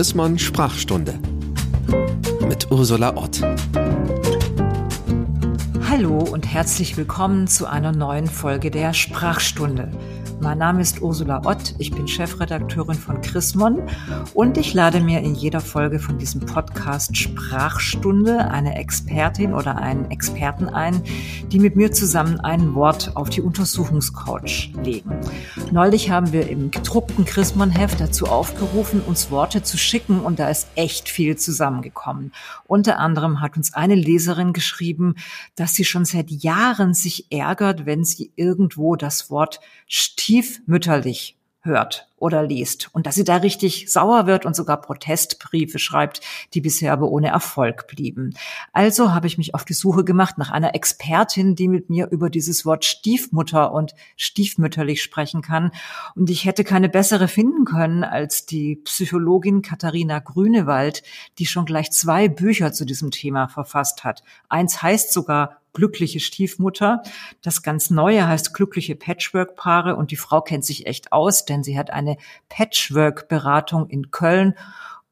Chrismon Sprachstunde mit Ursula Ott. Hallo und herzlich willkommen zu einer neuen Folge der Sprachstunde. Mein Name ist Ursula Ott, ich bin Chefredakteurin von Chrismon und ich lade mir in jeder Folge von diesem Podcast Sprachstunde eine Expertin oder einen Experten ein, die mit mir zusammen ein Wort auf die Untersuchungscouch legen. Neulich haben wir im gedruckten Chrismon-Heft dazu aufgerufen, uns Worte zu schicken und da ist echt viel zusammengekommen. Unter anderem hat uns eine Leserin geschrieben, dass sie schon seit Jahren sich ärgert, wenn sie irgendwo das Wort stiefmütterlich hört oder liest und dass sie da richtig sauer wird und sogar Protestbriefe schreibt, die bisher aber ohne Erfolg blieben. Also habe ich mich auf die Suche gemacht nach einer Expertin, die mit mir über dieses Wort Stiefmutter und stiefmütterlich sprechen kann. Und ich hätte keine bessere finden können als die Psychologin Katharina Grünewald, die schon gleich zwei Bücher zu diesem Thema verfasst hat. Eins heißt sogar glückliche Stiefmutter. Das ganz Neue heißt glückliche Patchwork-Paare und die Frau kennt sich echt aus, denn sie hat eine Patchwork-Beratung in Köln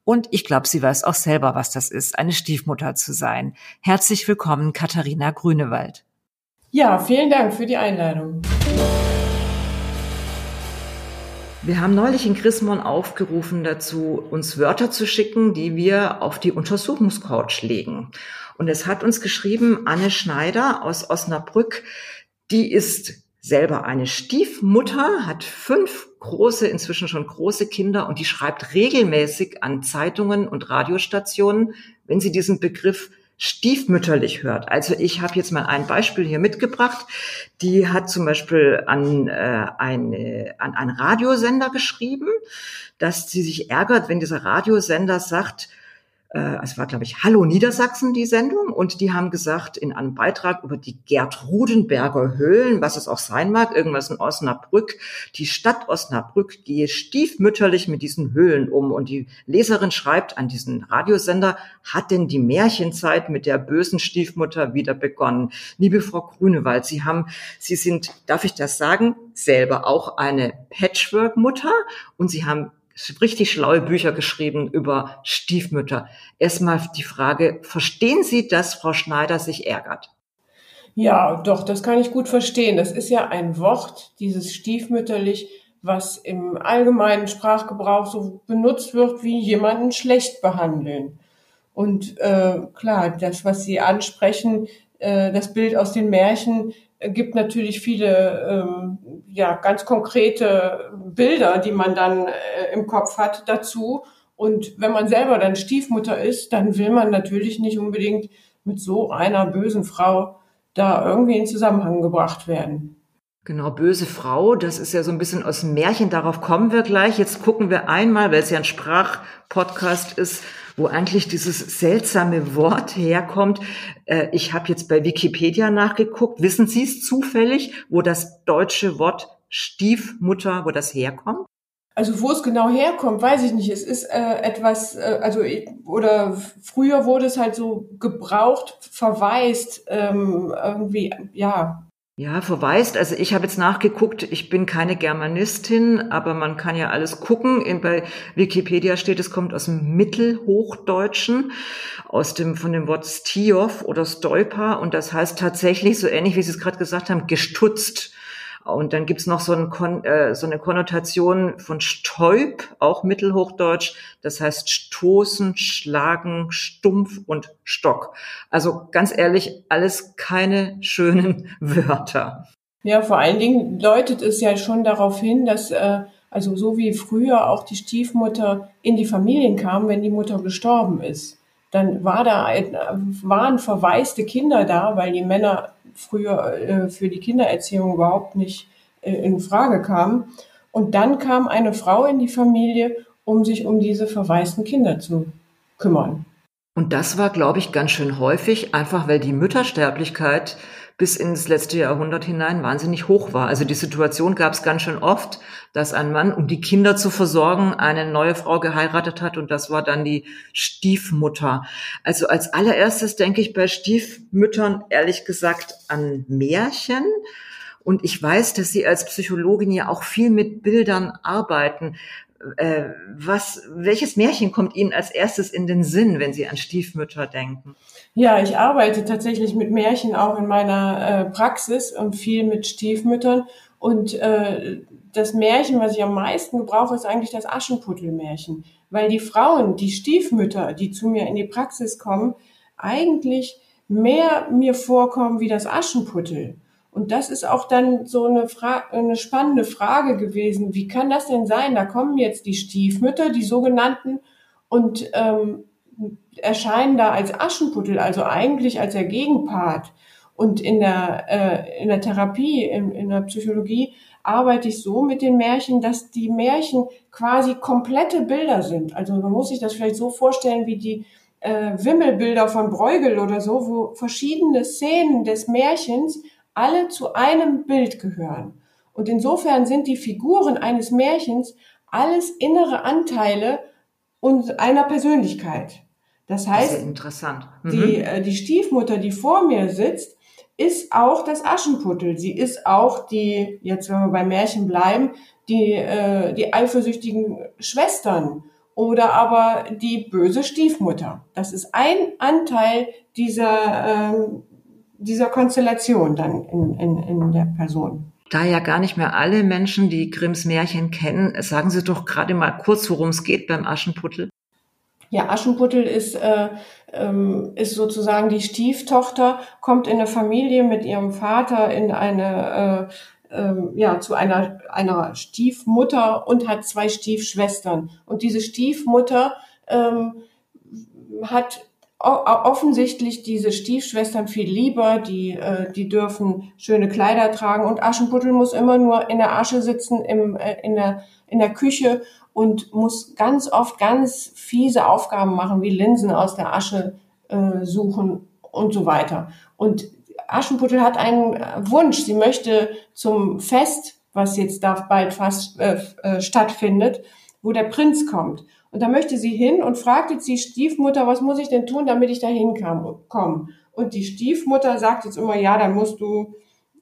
und ich glaube, sie weiß auch selber, was das ist, eine Stiefmutter zu sein. Herzlich willkommen, Katharina Grünewald. Ja, vielen Dank für die Einladung. Wir haben neulich in Chrismon aufgerufen dazu, uns Wörter zu schicken, die wir auf die Untersuchungscouch legen. Und es hat uns geschrieben Anne Schneider aus Osnabrück, die ist selber eine Stiefmutter, hat fünf große, inzwischen schon große Kinder und die schreibt regelmäßig an Zeitungen und Radiostationen, wenn sie diesen Begriff stiefmütterlich hört. Also ich habe jetzt mal ein Beispiel hier mitgebracht. Die hat zum Beispiel an, äh, eine, an einen Radiosender geschrieben, dass sie sich ärgert, wenn dieser Radiosender sagt, äh, es war, glaube ich, Hallo Niedersachsen, die Sendung, und die haben gesagt, in einem Beitrag über die Gertrudenberger Höhlen, was es auch sein mag, irgendwas in Osnabrück, die Stadt Osnabrück gehe stiefmütterlich mit diesen Höhlen um. Und die Leserin schreibt an diesen Radiosender, hat denn die Märchenzeit mit der bösen Stiefmutter wieder begonnen? Liebe Frau Grünewald, Sie haben, Sie sind, darf ich das sagen, selber auch eine Patchwork-Mutter und Sie haben richtig schlaue Bücher geschrieben über Stiefmütter. Erstmal die Frage, verstehen Sie, dass Frau Schneider sich ärgert? Ja, doch, das kann ich gut verstehen. Das ist ja ein Wort, dieses stiefmütterlich, was im allgemeinen Sprachgebrauch so benutzt wird, wie jemanden schlecht behandeln. Und äh, klar, das, was Sie ansprechen, äh, das Bild aus den Märchen, gibt natürlich viele ähm, ja ganz konkrete Bilder, die man dann äh, im Kopf hat dazu. Und wenn man selber dann Stiefmutter ist, dann will man natürlich nicht unbedingt mit so einer bösen Frau da irgendwie in Zusammenhang gebracht werden. Genau, böse Frau, das ist ja so ein bisschen aus dem Märchen, darauf kommen wir gleich. Jetzt gucken wir einmal, weil es ja ein Sprachpodcast ist, wo eigentlich dieses seltsame Wort herkommt. Äh, ich habe jetzt bei Wikipedia nachgeguckt. Wissen Sie es zufällig, wo das deutsche Wort Stiefmutter, wo das herkommt? Also wo es genau herkommt, weiß ich nicht. Es ist äh, etwas, äh, also oder früher wurde es halt so gebraucht, verwaist, ähm, irgendwie, ja, ja, verweist. Also ich habe jetzt nachgeguckt, ich bin keine Germanistin, aber man kann ja alles gucken. In, bei Wikipedia steht, es kommt aus dem Mittelhochdeutschen, aus dem von dem Wort Stiof oder Stolper und das heißt tatsächlich so ähnlich, wie Sie es gerade gesagt haben, gestutzt. Und dann gibt's noch so, ein äh, so eine Konnotation von Stäub, auch Mittelhochdeutsch. Das heißt stoßen, schlagen, stumpf und Stock. Also ganz ehrlich, alles keine schönen Wörter. Ja, vor allen Dingen deutet es ja schon darauf hin, dass äh, also so wie früher auch die Stiefmutter in die Familien kam, wenn die Mutter gestorben ist. Dann war da ein, waren verwaiste Kinder da, weil die Männer früher äh, für die Kindererziehung überhaupt nicht äh, in Frage kam. Und dann kam eine Frau in die Familie, um sich um diese verwaisten Kinder zu kümmern. Und das war, glaube ich, ganz schön häufig, einfach weil die Müttersterblichkeit bis ins letzte Jahrhundert hinein wahnsinnig hoch war. Also die Situation gab es ganz schön oft, dass ein Mann, um die Kinder zu versorgen, eine neue Frau geheiratet hat und das war dann die Stiefmutter. Also als allererstes denke ich bei Stiefmüttern ehrlich gesagt an Märchen. Und ich weiß, dass Sie als Psychologin ja auch viel mit Bildern arbeiten. Äh, was, welches Märchen kommt Ihnen als erstes in den Sinn, wenn Sie an Stiefmütter denken? Ja, ich arbeite tatsächlich mit Märchen auch in meiner äh, Praxis und viel mit Stiefmüttern. Und äh, das Märchen, was ich am meisten gebrauche, ist eigentlich das Aschenputtelmärchen. Weil die Frauen, die Stiefmütter, die zu mir in die Praxis kommen, eigentlich mehr mir vorkommen wie das Aschenputtel. Und das ist auch dann so eine, Fra eine spannende Frage gewesen. Wie kann das denn sein? Da kommen jetzt die Stiefmütter, die sogenannten, und ähm, erscheinen da als Aschenputtel, also eigentlich als der Gegenpart. Und in der, äh, in der Therapie, in, in der Psychologie arbeite ich so mit den Märchen, dass die Märchen quasi komplette Bilder sind. Also man muss sich das vielleicht so vorstellen wie die äh, Wimmelbilder von Bruegel oder so, wo verschiedene Szenen des Märchens alle zu einem Bild gehören. Und insofern sind die Figuren eines Märchens alles innere Anteile und einer Persönlichkeit. Das heißt, das interessant. Mhm. Die, äh, die Stiefmutter, die vor mir sitzt, ist auch das Aschenputtel. Sie ist auch die, jetzt wenn wir beim Märchen bleiben, die, äh, die eifersüchtigen Schwestern oder aber die böse Stiefmutter. Das ist ein Anteil dieser, ähm, dieser Konstellation dann in, in, in der Person. Da ja gar nicht mehr alle Menschen die Grimms Märchen kennen, sagen Sie doch gerade mal kurz, worum es geht beim Aschenputtel. Ja, Aschenputtel ist, äh, ähm, ist sozusagen die Stieftochter, kommt in eine Familie mit ihrem Vater in eine, äh, äh, ja, zu einer, einer Stiefmutter und hat zwei Stiefschwestern. Und diese Stiefmutter ähm, hat offensichtlich diese Stiefschwestern viel lieber, die, äh, die dürfen schöne Kleider tragen und Aschenputtel muss immer nur in der Asche sitzen im, äh, in, der, in der Küche und muss ganz oft ganz fiese Aufgaben machen, wie Linsen aus der Asche äh, suchen und so weiter. Und Aschenputtel hat einen Wunsch, sie möchte zum Fest, was jetzt da bald fast äh, äh, stattfindet, wo der Prinz kommt. Und da möchte sie hin und fragt jetzt die Stiefmutter, was muss ich denn tun, damit ich da hinkomme? Und die Stiefmutter sagt jetzt immer, ja, dann musst du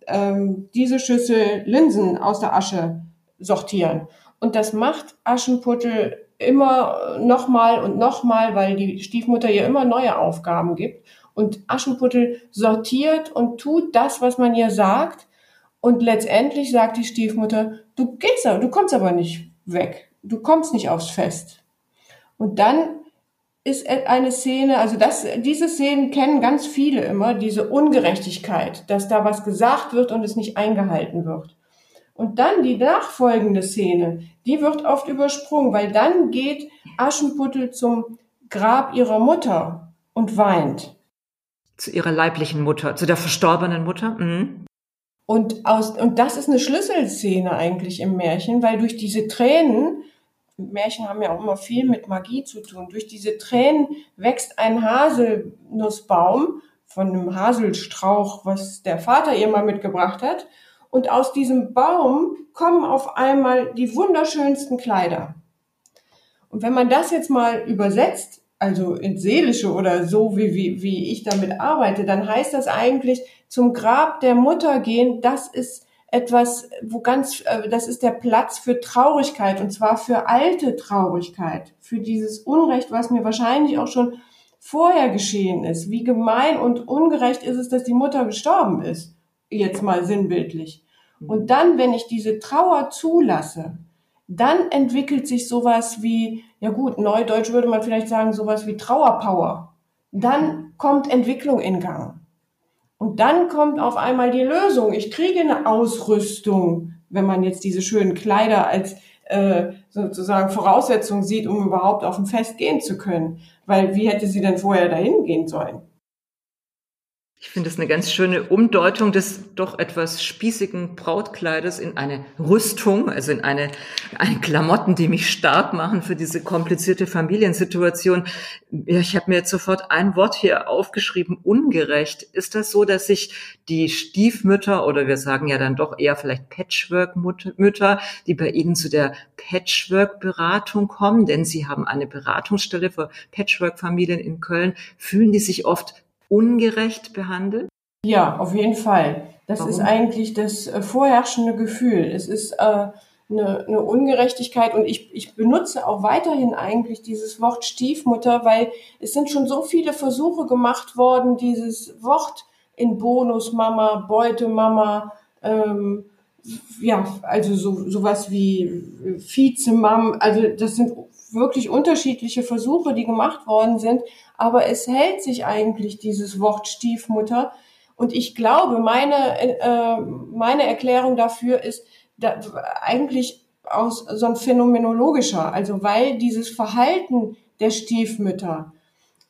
ähm, diese Schüssel Linsen aus der Asche sortieren. Und das macht Aschenputtel immer nochmal und nochmal, weil die Stiefmutter ihr immer neue Aufgaben gibt. Und Aschenputtel sortiert und tut das, was man ihr sagt. Und letztendlich sagt die Stiefmutter, du gehst, du kommst aber nicht weg. Du kommst nicht aufs Fest. Und dann ist eine Szene, also das, diese Szenen kennen ganz viele immer, diese Ungerechtigkeit, dass da was gesagt wird und es nicht eingehalten wird. Und dann die nachfolgende Szene, die wird oft übersprungen, weil dann geht Aschenputtel zum Grab ihrer Mutter und weint. Zu ihrer leiblichen Mutter, zu der verstorbenen Mutter? Mhm. Und, aus, und das ist eine Schlüsselszene eigentlich im Märchen, weil durch diese Tränen Märchen haben ja auch immer viel mit Magie zu tun. Durch diese Tränen wächst ein Haselnussbaum von einem Haselstrauch, was der Vater ihr mal mitgebracht hat. Und aus diesem Baum kommen auf einmal die wunderschönsten Kleider. Und wenn man das jetzt mal übersetzt, also ins Seelische oder so, wie, wie, wie ich damit arbeite, dann heißt das eigentlich zum Grab der Mutter gehen, das ist etwas, wo ganz, äh, das ist der Platz für Traurigkeit und zwar für alte Traurigkeit, für dieses Unrecht, was mir wahrscheinlich auch schon vorher geschehen ist. Wie gemein und ungerecht ist es, dass die Mutter gestorben ist. Jetzt mal sinnbildlich. Und dann, wenn ich diese Trauer zulasse, dann entwickelt sich sowas wie, ja gut, neudeutsch würde man vielleicht sagen, sowas wie Trauerpower. Dann kommt Entwicklung in Gang. Und dann kommt auf einmal die Lösung. Ich kriege eine Ausrüstung, wenn man jetzt diese schönen Kleider als äh, sozusagen Voraussetzung sieht, um überhaupt auf ein Fest gehen zu können. Weil wie hätte sie denn vorher dahin gehen sollen? Ich finde es eine ganz schöne Umdeutung des doch etwas spießigen Brautkleides in eine Rüstung, also in eine, eine Klamotten, die mich stark machen für diese komplizierte Familiensituation. Ja, ich habe mir jetzt sofort ein Wort hier aufgeschrieben, ungerecht. Ist das so, dass sich die Stiefmütter oder wir sagen ja dann doch eher vielleicht Patchwork-Mütter, die bei Ihnen zu der Patchwork-Beratung kommen, denn Sie haben eine Beratungsstelle für Patchwork-Familien in Köln, fühlen die sich oft ungerecht behandelt? Ja, auf jeden Fall. Das Warum? ist eigentlich das äh, vorherrschende Gefühl. Es ist, äh, eine, eine Ungerechtigkeit und ich, ich benutze auch weiterhin eigentlich dieses Wort Stiefmutter, weil es sind schon so viele Versuche gemacht worden, dieses Wort in Bonusmama, Beutemama, ähm, ja, also so, sowas wie Vizemam, also das sind wirklich unterschiedliche Versuche, die gemacht worden sind, aber es hält sich eigentlich dieses Wort Stiefmutter. Und ich glaube, meine, äh, meine Erklärung dafür ist da, eigentlich aus so ein phänomenologischer, also weil dieses Verhalten der Stiefmütter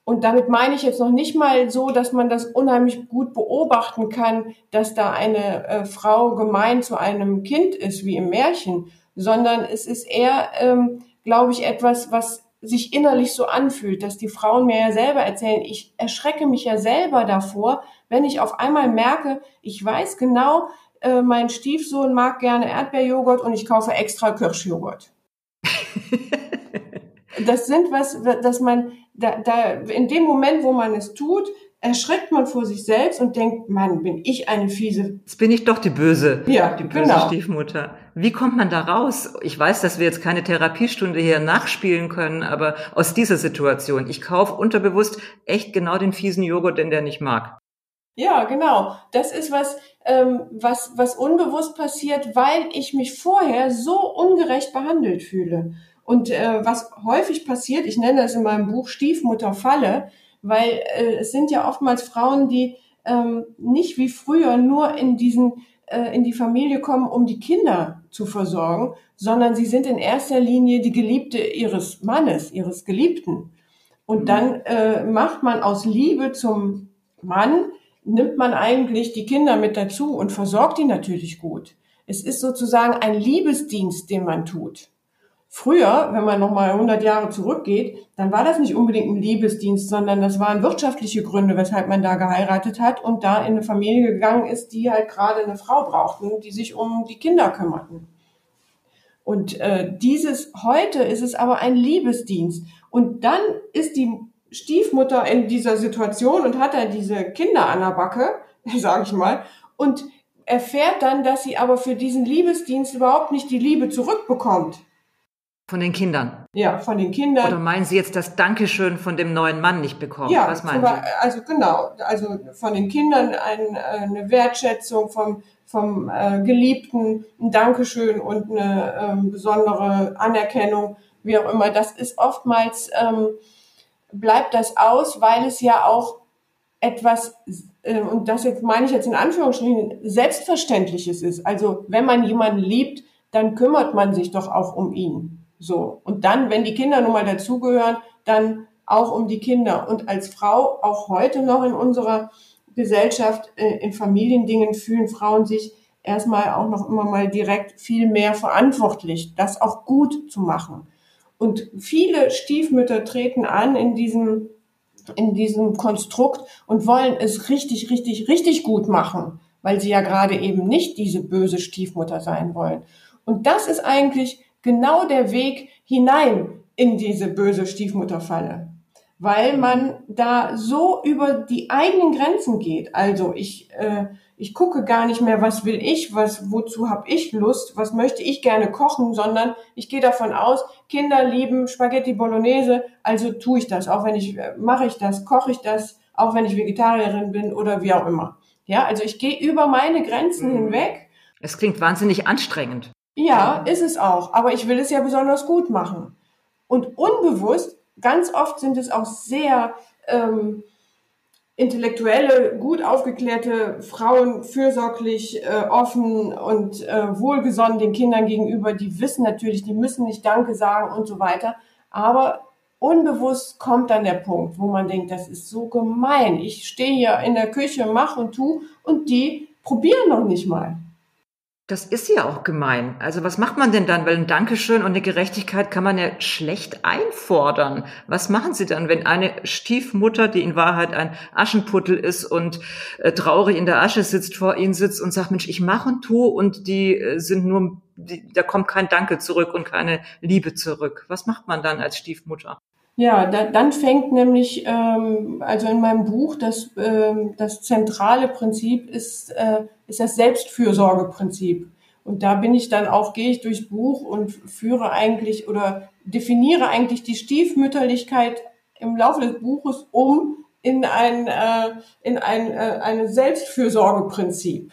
und damit meine ich jetzt noch nicht mal so, dass man das unheimlich gut beobachten kann, dass da eine äh, Frau gemein zu einem Kind ist, wie im Märchen, sondern es ist eher, ähm, glaube ich, etwas, was sich innerlich so anfühlt, dass die Frauen mir ja selber erzählen, ich erschrecke mich ja selber davor, wenn ich auf einmal merke, ich weiß genau, äh, mein Stiefsohn mag gerne Erdbeerjoghurt und ich kaufe extra Kirschjoghurt. das sind was, dass man da, da in dem Moment, wo man es tut, erschreckt man vor sich selbst und denkt, Mann, bin ich eine fiese. Jetzt bin ich doch die böse, ja, die böse genau. Stiefmutter. Wie kommt man da raus? Ich weiß, dass wir jetzt keine Therapiestunde hier nachspielen können, aber aus dieser Situation, ich kaufe unterbewusst echt genau den fiesen Joghurt, den der nicht mag. Ja, genau. Das ist was, ähm, was, was unbewusst passiert, weil ich mich vorher so ungerecht behandelt fühle. Und äh, was häufig passiert, ich nenne das in meinem Buch Stiefmutterfalle, weil äh, es sind ja oftmals Frauen, die ähm, nicht wie früher nur in diesen äh, in die Familie kommen, um die Kinder zu versorgen, sondern sie sind in erster Linie die Geliebte ihres Mannes, ihres Geliebten. Und mhm. dann äh, macht man aus Liebe zum Mann, nimmt man eigentlich die Kinder mit dazu und versorgt die natürlich gut. Es ist sozusagen ein Liebesdienst, den man tut. Früher, wenn man nochmal 100 Jahre zurückgeht, dann war das nicht unbedingt ein Liebesdienst, sondern das waren wirtschaftliche Gründe, weshalb man da geheiratet hat und da in eine Familie gegangen ist, die halt gerade eine Frau brauchten, die sich um die Kinder kümmerten. Und äh, dieses heute ist es aber ein Liebesdienst. Und dann ist die Stiefmutter in dieser Situation und hat da diese Kinder an der Backe, sage ich mal, und erfährt dann, dass sie aber für diesen Liebesdienst überhaupt nicht die Liebe zurückbekommt. Von den Kindern? Ja, von den Kindern. Oder meinen Sie jetzt das Dankeschön von dem neuen Mann nicht bekommen? Ja, Was meinen Sie? also genau, also von den Kindern ein, eine Wertschätzung vom, vom äh, Geliebten, ein Dankeschön und eine ähm, besondere Anerkennung, wie auch immer. Das ist oftmals, ähm, bleibt das aus, weil es ja auch etwas, äh, und das jetzt meine ich jetzt in Anführungsstrichen, Selbstverständliches ist. Also wenn man jemanden liebt, dann kümmert man sich doch auch um ihn. So. Und dann, wenn die Kinder nun mal dazugehören, dann auch um die Kinder. Und als Frau, auch heute noch in unserer Gesellschaft, äh, in Familiendingen fühlen Frauen sich erstmal auch noch immer mal direkt viel mehr verantwortlich, das auch gut zu machen. Und viele Stiefmütter treten an in diesem, in diesem Konstrukt und wollen es richtig, richtig, richtig gut machen, weil sie ja gerade eben nicht diese böse Stiefmutter sein wollen. Und das ist eigentlich genau der Weg hinein in diese böse Stiefmutterfalle, weil man da so über die eigenen Grenzen geht. Also ich, äh, ich gucke gar nicht mehr, was will ich, was, wozu habe ich Lust, was möchte ich gerne kochen, sondern ich gehe davon aus, Kinder lieben Spaghetti Bolognese, also tue ich das, auch wenn ich, äh, mache ich das, koche ich das, auch wenn ich Vegetarierin bin oder wie auch immer. Ja, also ich gehe über meine Grenzen mhm. hinweg. Es klingt wahnsinnig anstrengend. Ja, ist es auch. Aber ich will es ja besonders gut machen. Und unbewusst, ganz oft sind es auch sehr ähm, intellektuelle, gut aufgeklärte Frauen, fürsorglich, äh, offen und äh, wohlgesonnen den Kindern gegenüber. Die wissen natürlich, die müssen nicht Danke sagen und so weiter. Aber unbewusst kommt dann der Punkt, wo man denkt, das ist so gemein. Ich stehe hier in der Küche, mach und tu und die probieren noch nicht mal. Das ist ja auch gemein. Also was macht man denn dann? Weil ein Dankeschön und eine Gerechtigkeit kann man ja schlecht einfordern. Was machen Sie dann, wenn eine Stiefmutter, die in Wahrheit ein Aschenputtel ist und äh, traurig in der Asche sitzt, vor Ihnen sitzt und sagt, Mensch, ich mache und tue und die äh, sind nur, die, da kommt kein Danke zurück und keine Liebe zurück. Was macht man dann als Stiefmutter? Ja, da, dann fängt nämlich, ähm, also in meinem Buch, das, ähm, das zentrale Prinzip ist, äh, ist das Selbstfürsorgeprinzip. Und da bin ich dann auch, gehe ich durchs Buch und führe eigentlich oder definiere eigentlich die Stiefmütterlichkeit im Laufe des Buches um in ein, äh, in ein äh, eine Selbstfürsorgeprinzip.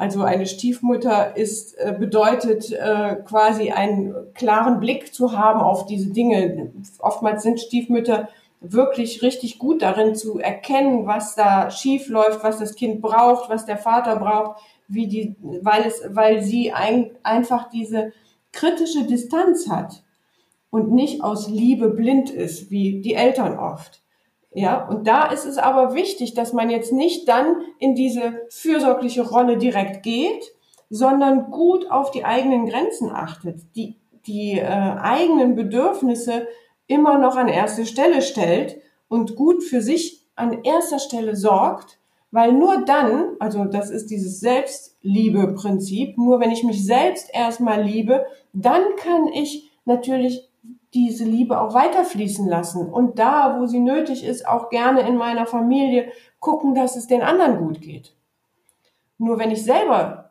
Also eine Stiefmutter ist, äh, bedeutet äh, quasi einen klaren Blick zu haben auf diese Dinge. Oftmals sind Stiefmütter wirklich richtig gut darin zu erkennen, was da schief läuft, was das Kind braucht, was der Vater braucht, wie die, weil es, weil sie ein, einfach diese kritische Distanz hat und nicht aus Liebe blind ist, wie die Eltern oft. Ja, und da ist es aber wichtig, dass man jetzt nicht dann in diese fürsorgliche Rolle direkt geht, sondern gut auf die eigenen Grenzen achtet, die, die äh, eigenen Bedürfnisse immer noch an erste Stelle stellt und gut für sich an erster Stelle sorgt, weil nur dann, also das ist dieses Selbstliebe-Prinzip, nur wenn ich mich selbst erstmal liebe, dann kann ich natürlich diese Liebe auch weiterfließen lassen und da, wo sie nötig ist, auch gerne in meiner Familie gucken, dass es den anderen gut geht. Nur wenn ich selber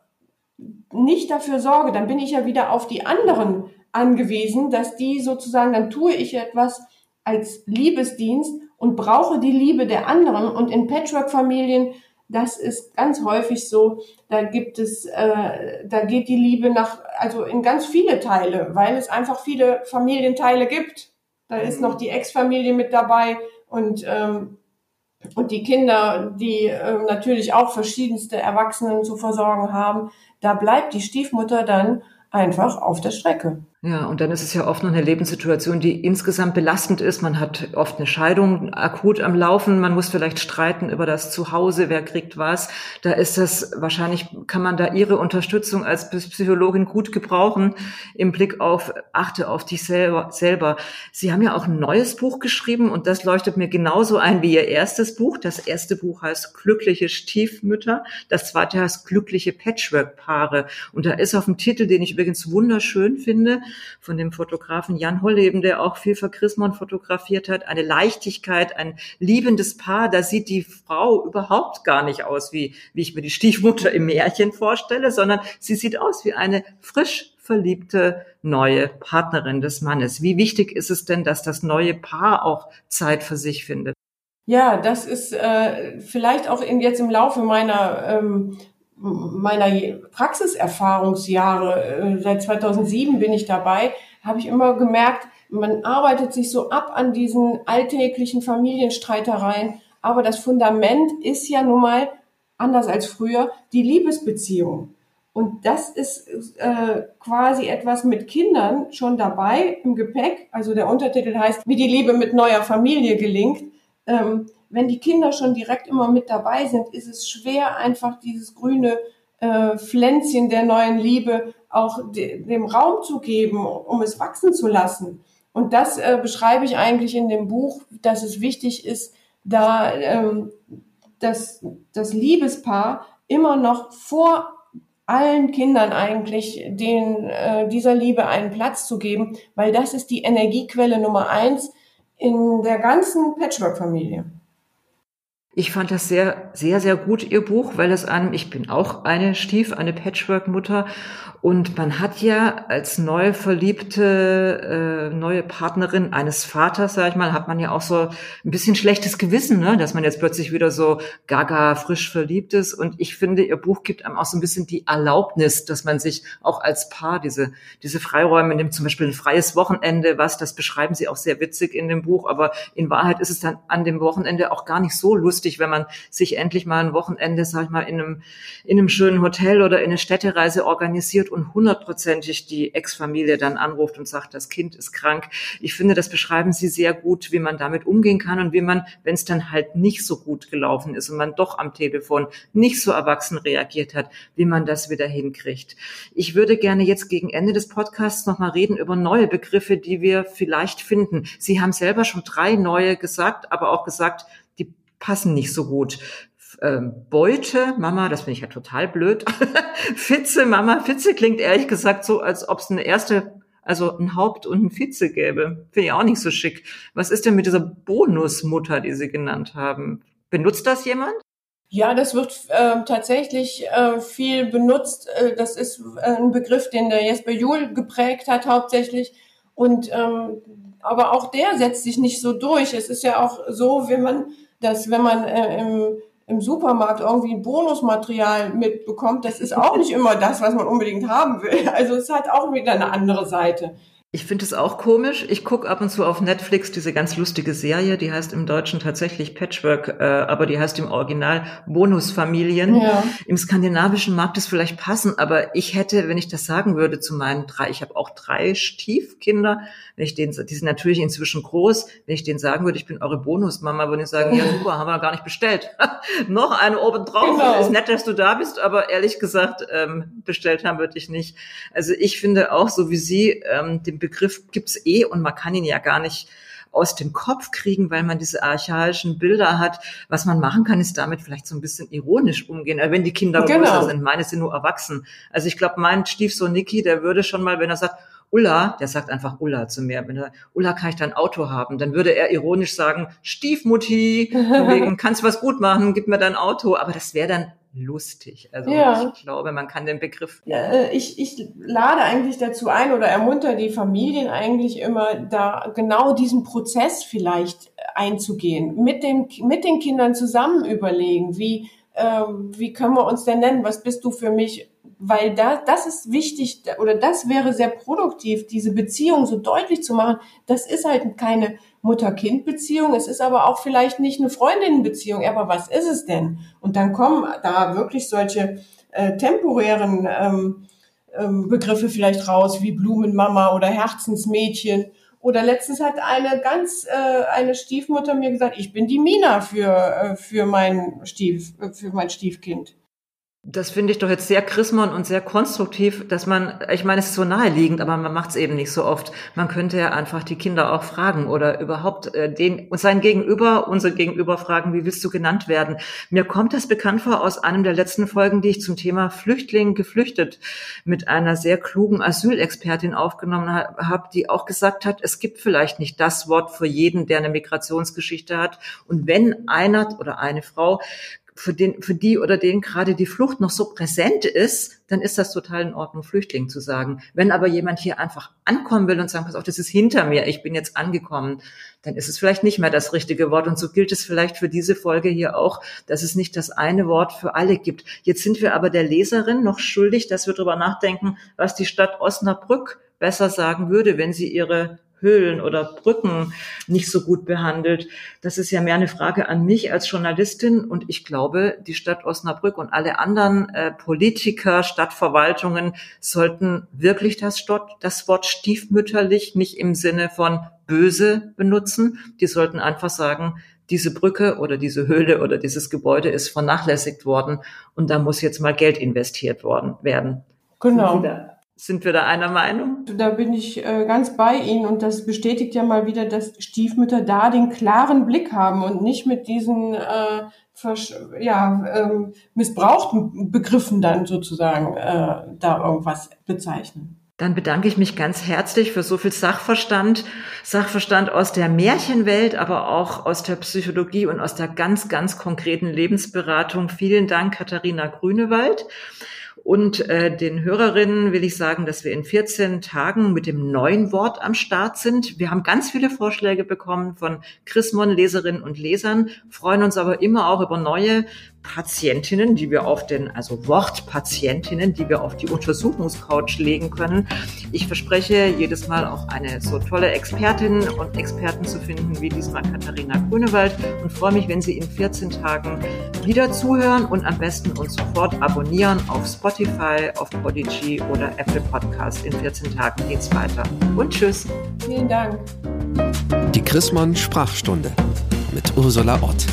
nicht dafür sorge, dann bin ich ja wieder auf die anderen angewiesen, dass die sozusagen, dann tue ich etwas als Liebesdienst und brauche die Liebe der anderen. Und in Patchwork-Familien, das ist ganz häufig so, da gibt es, äh, da geht die Liebe nach, also in ganz viele Teile, weil es einfach viele Familienteile gibt. Da ist mhm. noch die Ex-Familie mit dabei und ähm, und die Kinder, die äh, natürlich auch verschiedenste Erwachsenen zu versorgen haben, da bleibt die Stiefmutter dann einfach auf der Strecke. Ja, und dann ist es ja oft noch eine Lebenssituation, die insgesamt belastend ist. Man hat oft eine Scheidung akut am Laufen. Man muss vielleicht streiten über das Zuhause, wer kriegt was. Da ist das, wahrscheinlich kann man da Ihre Unterstützung als Psychologin gut gebrauchen im Blick auf, achte auf dich selber, selber. Sie haben ja auch ein neues Buch geschrieben und das leuchtet mir genauso ein wie Ihr erstes Buch. Das erste Buch heißt Glückliche Stiefmütter. Das zweite heißt Glückliche Patchwork-Paare. Und da ist auf dem Titel, den ich übrigens wunderschön finde, von dem Fotografen Jan Holleben, der auch viel für Chrismon fotografiert hat. Eine Leichtigkeit, ein liebendes Paar. Da sieht die Frau überhaupt gar nicht aus, wie, wie ich mir die Stiefmutter im Märchen vorstelle, sondern sie sieht aus wie eine frisch verliebte neue Partnerin des Mannes. Wie wichtig ist es denn, dass das neue Paar auch Zeit für sich findet? Ja, das ist äh, vielleicht auch in, jetzt im Laufe meiner ähm, meiner Praxiserfahrungsjahre, äh, seit 2007 bin ich dabei, habe ich immer gemerkt, man arbeitet sich so ab an diesen alltäglichen Familienstreitereien, aber das Fundament ist ja nun mal, anders als früher, die Liebesbeziehung. Und das ist äh, quasi etwas mit Kindern schon dabei im Gepäck. Also der Untertitel heißt, wie die Liebe mit neuer Familie gelingt. Ähm, wenn die Kinder schon direkt immer mit dabei sind, ist es schwer, einfach dieses grüne äh, Pflänzchen der neuen Liebe auch de dem Raum zu geben, um es wachsen zu lassen. Und das äh, beschreibe ich eigentlich in dem Buch, dass es wichtig ist, da ähm, das, das Liebespaar immer noch vor allen Kindern eigentlich den, äh, dieser Liebe einen Platz zu geben, weil das ist die Energiequelle Nummer eins in der ganzen Patchwork-Familie. Ich fand das sehr, sehr, sehr gut, Ihr Buch, weil es einem, ich bin auch eine Stief, eine Patchwork-Mutter und man hat ja als neu verliebte, äh, neue Partnerin eines Vaters, sag ich mal, hat man ja auch so ein bisschen schlechtes Gewissen, ne? dass man jetzt plötzlich wieder so gaga frisch verliebt ist. Und ich finde, Ihr Buch gibt einem auch so ein bisschen die Erlaubnis, dass man sich auch als Paar diese, diese Freiräume nimmt, zum Beispiel ein freies Wochenende, was, das beschreiben Sie auch sehr witzig in dem Buch, aber in Wahrheit ist es dann an dem Wochenende auch gar nicht so lustig, wenn man sich endlich mal ein Wochenende, sag ich mal, in einem, in einem schönen Hotel oder in eine Städtereise organisiert und hundertprozentig die Ex-Familie dann anruft und sagt, das Kind ist krank. Ich finde, das beschreiben Sie sehr gut, wie man damit umgehen kann und wie man, wenn es dann halt nicht so gut gelaufen ist und man doch am Telefon nicht so erwachsen reagiert hat, wie man das wieder hinkriegt. Ich würde gerne jetzt gegen Ende des Podcasts nochmal reden über neue Begriffe, die wir vielleicht finden. Sie haben selber schon drei neue gesagt, aber auch gesagt, passen nicht so gut ähm, Beute, Mama, das finde ich ja total blöd. Fitze, Mama, Fitze klingt ehrlich gesagt so, als ob es eine erste, also ein Haupt und ein Vize gäbe. Finde ich auch nicht so schick. Was ist denn mit dieser Bonusmutter, die Sie genannt haben? Benutzt das jemand? Ja, das wird äh, tatsächlich äh, viel benutzt. Äh, das ist äh, ein Begriff, den der Jesper Juhl geprägt hat hauptsächlich. Und ähm, aber auch der setzt sich nicht so durch. Es ist ja auch so, wenn man das, wenn man äh, im, im Supermarkt irgendwie ein Bonusmaterial mitbekommt, das ist auch nicht immer das, was man unbedingt haben will. Also es hat auch wieder eine andere Seite. Ich finde es auch komisch. Ich gucke ab und zu auf Netflix diese ganz lustige Serie, die heißt im Deutschen tatsächlich Patchwork, äh, aber die heißt im Original Bonusfamilien. Ja. Im skandinavischen mag das vielleicht passen, aber ich hätte, wenn ich das sagen würde zu meinen drei, ich habe auch drei Stiefkinder, wenn ich denen, die sind natürlich inzwischen groß, wenn ich denen sagen würde, ich bin eure Bonusmama, würde ich sagen, ja super, haben wir gar nicht bestellt. Noch eine oben drauf. Genau. Ist nett, dass du da bist, aber ehrlich gesagt, ähm, bestellt haben würde ich nicht. Also ich finde auch, so wie Sie, ähm, den Begriff gibt's eh und man kann ihn ja gar nicht aus dem Kopf kriegen, weil man diese archaischen Bilder hat. Was man machen kann, ist damit vielleicht so ein bisschen ironisch umgehen, äh, wenn die Kinder genau. größer sind. Meine sind nur erwachsen. Also ich glaube, mein Stiefsohn Niki, der würde schon mal, wenn er sagt, Ulla, der sagt einfach Ulla zu mir, wenn er, Ulla, kann ich dein Auto haben? Dann würde er ironisch sagen, Stiefmutti, wegen, kannst was gut machen, gib mir dein Auto. Aber das wäre dann lustig. Also ja. ich glaube, man kann den Begriff. Ja, äh, ich, ich lade eigentlich dazu ein oder ermunter die Familien eigentlich immer, da genau diesen Prozess vielleicht einzugehen, mit, dem, mit den Kindern zusammen überlegen, wie, äh, wie können wir uns denn nennen, was bist du für mich, weil da, das ist wichtig oder das wäre sehr produktiv, diese Beziehung so deutlich zu machen. Das ist halt keine Mutter-Kind-Beziehung. Es ist aber auch vielleicht nicht eine Freundinnenbeziehung. Aber was ist es denn? Und dann kommen da wirklich solche äh, temporären ähm, ähm, Begriffe vielleicht raus, wie Blumenmama oder Herzensmädchen. Oder letztens hat eine ganz äh, eine Stiefmutter mir gesagt, ich bin die Mina für äh, für mein Stief äh, für mein Stiefkind. Das finde ich doch jetzt sehr Chrismon und sehr konstruktiv, dass man, ich meine, es ist so naheliegend, aber man macht es eben nicht so oft. Man könnte ja einfach die Kinder auch fragen oder überhaupt äh, den und sein Gegenüber, unser Gegenüber fragen, wie willst du genannt werden? Mir kommt das bekannt vor aus einem der letzten Folgen, die ich zum Thema Flüchtling geflüchtet mit einer sehr klugen Asylexpertin aufgenommen habe, die auch gesagt hat, es gibt vielleicht nicht das Wort für jeden, der eine Migrationsgeschichte hat. Und wenn einer oder eine Frau für, den, für die oder den gerade die Flucht noch so präsent ist, dann ist das total in Ordnung, Flüchtling zu sagen. Wenn aber jemand hier einfach ankommen will und sagen, pass auf, das ist hinter mir, ich bin jetzt angekommen, dann ist es vielleicht nicht mehr das richtige Wort. Und so gilt es vielleicht für diese Folge hier auch, dass es nicht das eine Wort für alle gibt. Jetzt sind wir aber der Leserin noch schuldig, dass wir darüber nachdenken, was die Stadt Osnabrück besser sagen würde, wenn sie ihre Höhlen oder Brücken nicht so gut behandelt. Das ist ja mehr eine Frage an mich als Journalistin. Und ich glaube, die Stadt Osnabrück und alle anderen äh, Politiker, Stadtverwaltungen sollten wirklich das, das Wort stiefmütterlich nicht im Sinne von böse benutzen. Die sollten einfach sagen, diese Brücke oder diese Höhle oder dieses Gebäude ist vernachlässigt worden und da muss jetzt mal Geld investiert worden werden. Genau. Sind wir da einer Meinung? Da bin ich äh, ganz bei Ihnen und das bestätigt ja mal wieder, dass Stiefmütter da den klaren Blick haben und nicht mit diesen äh, ja, ähm, missbrauchten Begriffen dann sozusagen äh, da irgendwas bezeichnen. Dann bedanke ich mich ganz herzlich für so viel Sachverstand, Sachverstand aus der Märchenwelt, aber auch aus der Psychologie und aus der ganz, ganz konkreten Lebensberatung. Vielen Dank, Katharina Grünewald. Und äh, den Hörerinnen will ich sagen, dass wir in 14 Tagen mit dem neuen Wort am Start sind. Wir haben ganz viele Vorschläge bekommen von Chrismon, Leserinnen und Lesern, freuen uns aber immer auch über neue Patientinnen, die wir auf den, also Wortpatientinnen, die wir auf die Untersuchungscouch legen können. Ich verspreche jedes Mal auch eine so tolle Expertin und Experten zu finden wie diesmal Katharina Grünewald und freue mich, wenn Sie in 14 Tagen wieder zuhören und am besten uns sofort abonnieren auf Spotify, auf Podigy oder Apple Podcast. In 14 Tagen geht's weiter. Und tschüss. Vielen Dank. Die Chrismon Sprachstunde mit Ursula Ott.